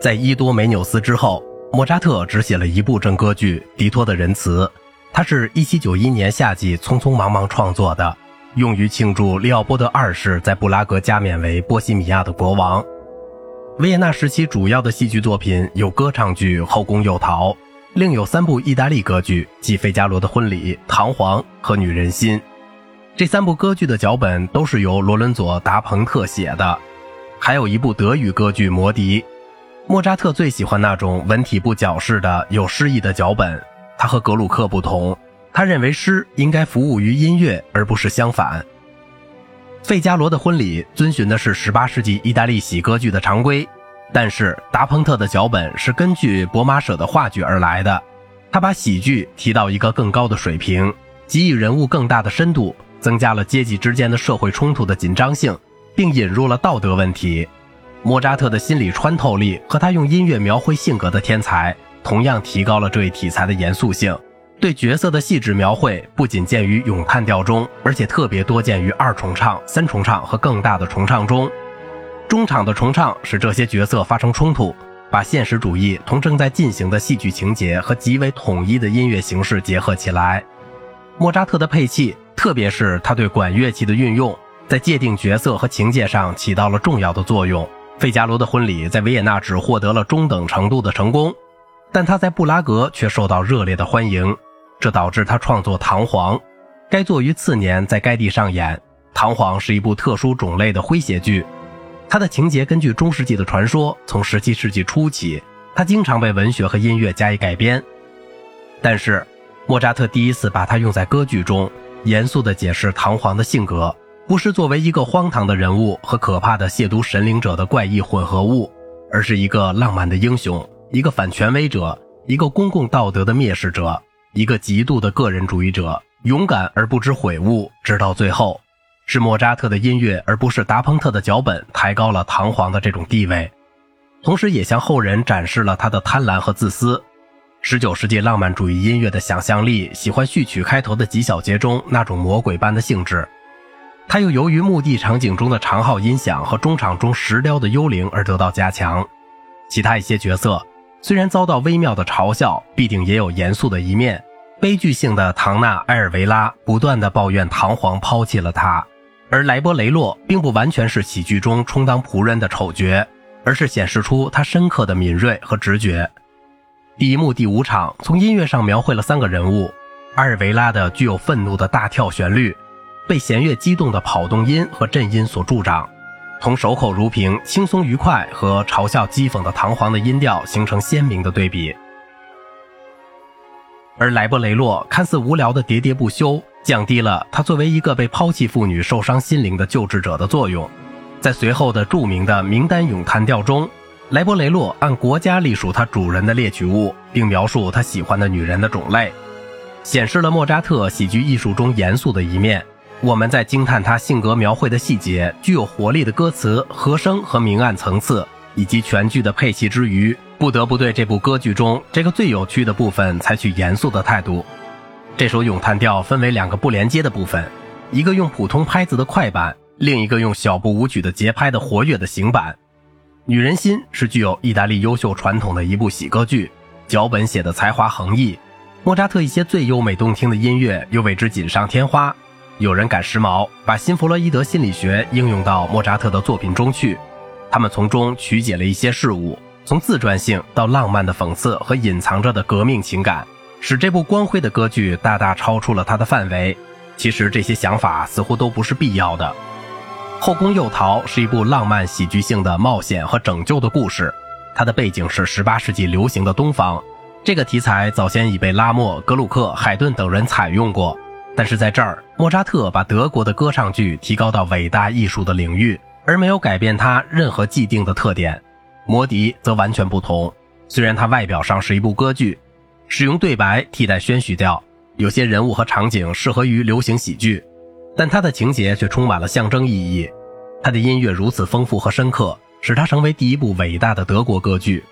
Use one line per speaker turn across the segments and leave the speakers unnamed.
在伊多梅纽斯之后，莫扎特只写了一部正歌剧《迪托的仁慈》，它是一七九一年夏季匆匆忙忙创作的，用于庆祝利奥波德二世在布拉格加冕为波西米亚的国王。维也纳时期主要的戏剧作品有歌唱剧《后宫诱逃》，另有三部意大利歌剧，即《费加罗的婚礼》《唐璜》和《女人心》。这三部歌剧的脚本都是由罗伦佐·达彭特写的，还有一部德语歌剧《魔笛》。莫扎特最喜欢那种文体不矫饰的有诗意的脚本。他和格鲁克不同，他认为诗应该服务于音乐，而不是相反。《费加罗的婚礼》遵循的是18世纪意大利喜歌剧的常规，但是达蓬特的脚本是根据博马舍的话剧而来的。他把喜剧提到一个更高的水平，给予人物更大的深度，增加了阶级之间的社会冲突的紧张性，并引入了道德问题。莫扎特的心理穿透力和他用音乐描绘性格的天才，同样提高了这一题材的严肃性。对角色的细致描绘不仅见于咏叹调中，而且特别多见于二重唱、三重唱和更大的重唱中。中场的重唱使这些角色发生冲突，把现实主义同正在进行的戏剧情节和极为统一的音乐形式结合起来。莫扎特的配器，特别是他对管乐器的运用，在界定角色和情节上起到了重要的作用。《费加罗的婚礼》在维也纳只获得了中等程度的成功，但他在布拉格却受到热烈的欢迎，这导致他创作《唐璜》，该作于次年在该地上演。《唐璜》是一部特殊种类的诙谐剧，它的情节根据中世纪的传说，从17世纪初起，它经常被文学和音乐加以改编。但是，莫扎特第一次把它用在歌剧中，严肃地解释唐璜的性格。不是作为一个荒唐的人物和可怕的亵渎神灵者的怪异混合物，而是一个浪漫的英雄，一个反权威者，一个公共道德的蔑视者，一个极度的个人主义者，勇敢而不知悔悟，直到最后。是莫扎特的音乐，而不是达蓬特的脚本，抬高了唐璜的这种地位，同时也向后人展示了他的贪婪和自私。十九世纪浪漫主义音乐的想象力，喜欢序曲开头的几小节中那种魔鬼般的性质。他又由于墓地场景中的长号音响和中场中石雕的幽灵而得到加强。其他一些角色虽然遭到微妙的嘲笑，必定也有严肃的一面。悲剧性的唐纳埃尔维拉不断的抱怨唐璜抛弃了他，而莱波雷洛并不完全是喜剧中充当仆人的丑角，而是显示出他深刻的敏锐和直觉。第一幕第五场从音乐上描绘了三个人物：阿尔维拉的具有愤怒的大跳旋律。被弦乐激动的跑动音和震音所助长，同守口如瓶、轻松愉快和嘲笑讥讽的堂皇的音调形成鲜明的对比。而莱布雷洛看似无聊的喋喋不休，降低了他作为一个被抛弃妇女受伤心灵的救治者的作用。在随后的著名的名单咏叹调中，莱布雷洛按国家隶属他主人的猎取物，并描述他喜欢的女人的种类，显示了莫扎特喜剧艺术中严肃的一面。我们在惊叹他性格描绘的细节、具有活力的歌词、和声和明暗层次，以及全剧的配器之余，不得不对这部歌剧中这个最有趣的部分采取严肃的态度。这首咏叹调分为两个不连接的部分，一个用普通拍子的快板，另一个用小步舞曲的节拍的活跃的行板。《女人心》是具有意大利优秀传统的一部喜歌剧，脚本写的才华横溢，莫扎特一些最优美动听的音乐又为之锦上添花。有人赶时髦，把新弗洛伊德心理学应用到莫扎特的作品中去。他们从中曲解了一些事物，从自传性到浪漫的讽刺和隐藏着的革命情感，使这部光辉的歌剧大大超出了它的范围。其实这些想法似乎都不是必要的。《后宫诱逃》是一部浪漫喜剧性的冒险和拯救的故事，它的背景是18世纪流行的东方。这个题材早先已被拉莫、格鲁克、海顿等人采用过。但是在这儿，莫扎特把德国的歌唱剧提高到伟大艺术的领域，而没有改变它任何既定的特点。《魔笛》则完全不同，虽然它外表上是一部歌剧，使用对白替代宣叙调，有些人物和场景适合于流行喜剧，但它的情节却充满了象征意义。它的音乐如此丰富和深刻，使它成为第一部伟大的德国歌剧。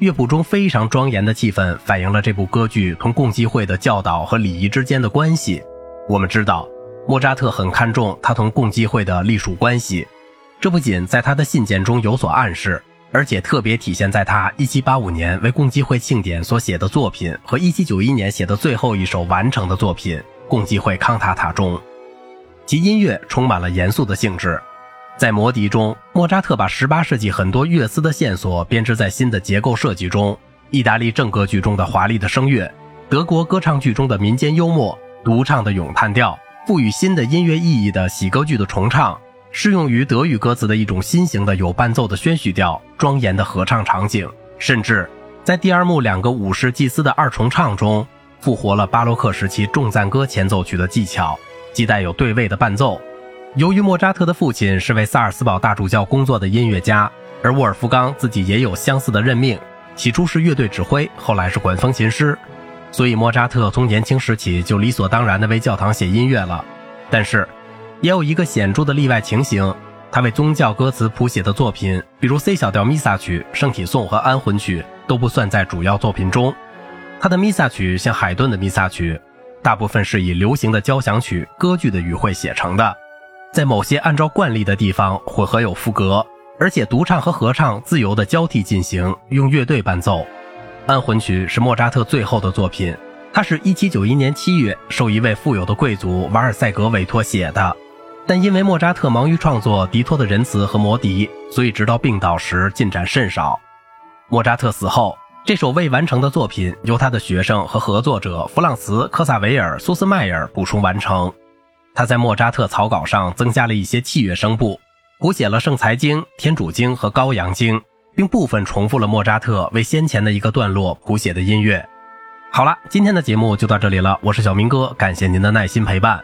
乐谱中非常庄严的气氛反映了这部歌剧同共济会的教导和礼仪之间的关系。我们知道，莫扎特很看重他同共济会的隶属关系，这不仅在他的信件中有所暗示，而且特别体现在他1785年为共济会庆典所写的作品和1791年写的最后一首完成的作品《共济会康塔塔》中。其音乐充满了严肃的性质。在《魔笛》中，莫扎特把18世纪很多乐思的线索编织在新的结构设计中。意大利正歌剧中的华丽的声乐，德国歌唱剧中的民间幽默，独唱的咏叹调，赋予新的音乐意义的喜歌剧的重唱，适用于德语歌词的一种新型的有伴奏的宣叙调，庄严的合唱场景，甚至在第二幕两个武士祭司的二重唱中，复活了巴洛克时期重赞歌前奏曲的技巧，既带有对位的伴奏。由于莫扎特的父亲是为萨尔斯堡大主教工作的音乐家，而沃尔夫冈自己也有相似的任命。起初是乐队指挥，后来是管风琴师，所以莫扎特从年轻时起就理所当然地为教堂写音乐了。但是，也有一个显著的例外情形：他为宗教歌词谱写的作品，比如 C 小调弥撒曲、圣体颂和安魂曲，都不算在主要作品中。他的弥撒曲像海顿的弥撒曲，大部分是以流行的交响曲、歌剧的语汇写成的，在某些按照惯例的地方混合有副歌。而且独唱和合唱自由的交替进行，用乐队伴奏。安魂曲是莫扎特最后的作品，它是一七九一年七月受一位富有的贵族瓦尔塞格委托写的，但因为莫扎特忙于创作《迪托的仁慈》和《魔笛》，所以直到病倒时进展甚少。莫扎特死后，这首未完成的作品由他的学生和合作者弗朗茨·科萨维尔、苏斯迈尔补充完成。他在莫扎特草稿上增加了一些器乐声部。谱写了圣财经、天主经和羔羊经，并部分重复了莫扎特为先前的一个段落谱写的音乐。好了，今天的节目就到这里了，我是小明哥，感谢您的耐心陪伴。